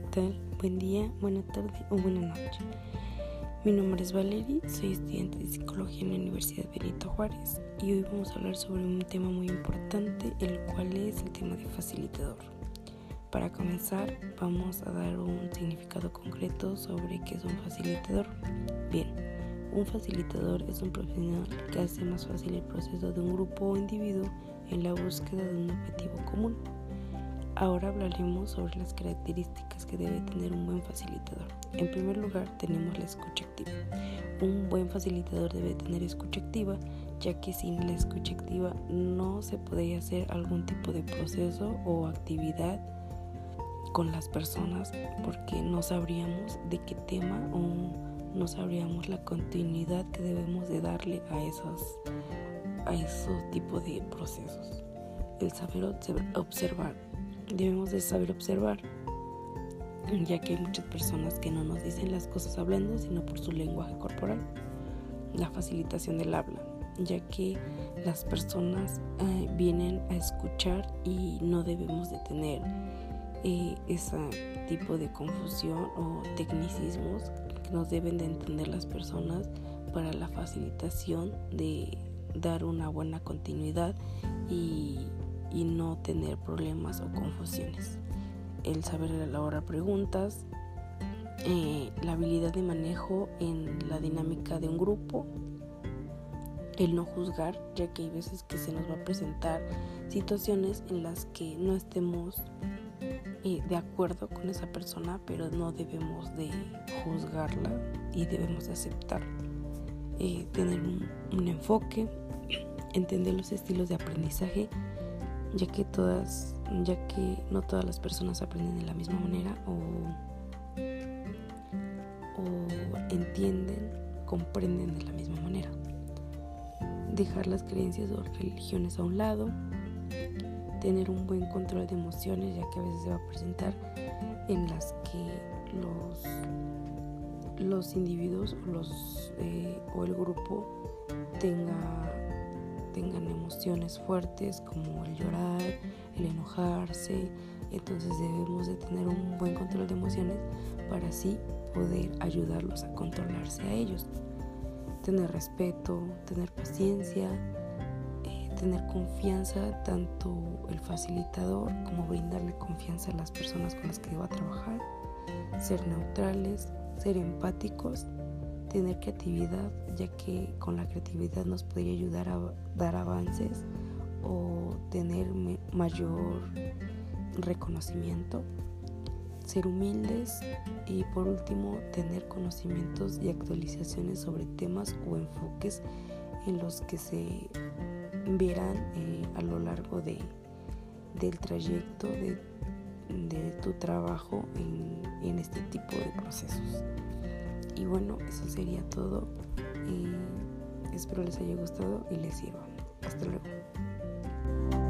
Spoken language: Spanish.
tal? Buen día, buena tarde o buena noche. Mi nombre es Valerie, soy estudiante de psicología en la Universidad Benito Juárez y hoy vamos a hablar sobre un tema muy importante, el cual es el tema de facilitador. Para comenzar, vamos a dar un significado concreto sobre qué es un facilitador. Bien, un facilitador es un profesional que hace más fácil el proceso de un grupo o individuo en la búsqueda de un objetivo común. Ahora hablaremos sobre las características que debe tener un buen facilitador. En primer lugar, tenemos la escucha activa. Un buen facilitador debe tener escucha activa, ya que sin la escucha activa no se podría hacer algún tipo de proceso o actividad con las personas porque no sabríamos de qué tema o no sabríamos la continuidad que debemos de darle a esos a esos tipos de procesos. El saber observar debemos de saber observar, ya que hay muchas personas que no nos dicen las cosas hablando, sino por su lenguaje corporal. La facilitación del habla, ya que las personas eh, vienen a escuchar y no debemos de tener eh, ese tipo de confusión o tecnicismos que nos deben de entender las personas para la facilitación de dar una buena continuidad y y no tener problemas o confusiones. El saber elaborar preguntas, eh, la habilidad de manejo en la dinámica de un grupo, el no juzgar, ya que hay veces que se nos va a presentar situaciones en las que no estemos eh, de acuerdo con esa persona, pero no debemos de juzgarla y debemos de aceptar. Eh, tener un enfoque, entender los estilos de aprendizaje ya que todas, ya que no todas las personas aprenden de la misma manera o, o entienden, comprenden de la misma manera. Dejar las creencias o religiones a un lado, tener un buen control de emociones, ya que a veces se va a presentar en las que los, los individuos los, eh, o el grupo tenga tengan emociones fuertes como el llorar, el enojarse. Entonces debemos de tener un buen control de emociones para así poder ayudarlos a controlarse a ellos. Tener respeto, tener paciencia, eh, tener confianza, tanto el facilitador como brindarle confianza a las personas con las que va a trabajar, ser neutrales, ser empáticos tener creatividad, ya que con la creatividad nos podría ayudar a dar avances o tener mayor reconocimiento, ser humildes y por último tener conocimientos y actualizaciones sobre temas o enfoques en los que se verán eh, a lo largo de, del trayecto de, tu trabajo en este tipo de procesos. Y bueno, eso sería todo. Espero les haya gustado y les sirva. Hasta luego.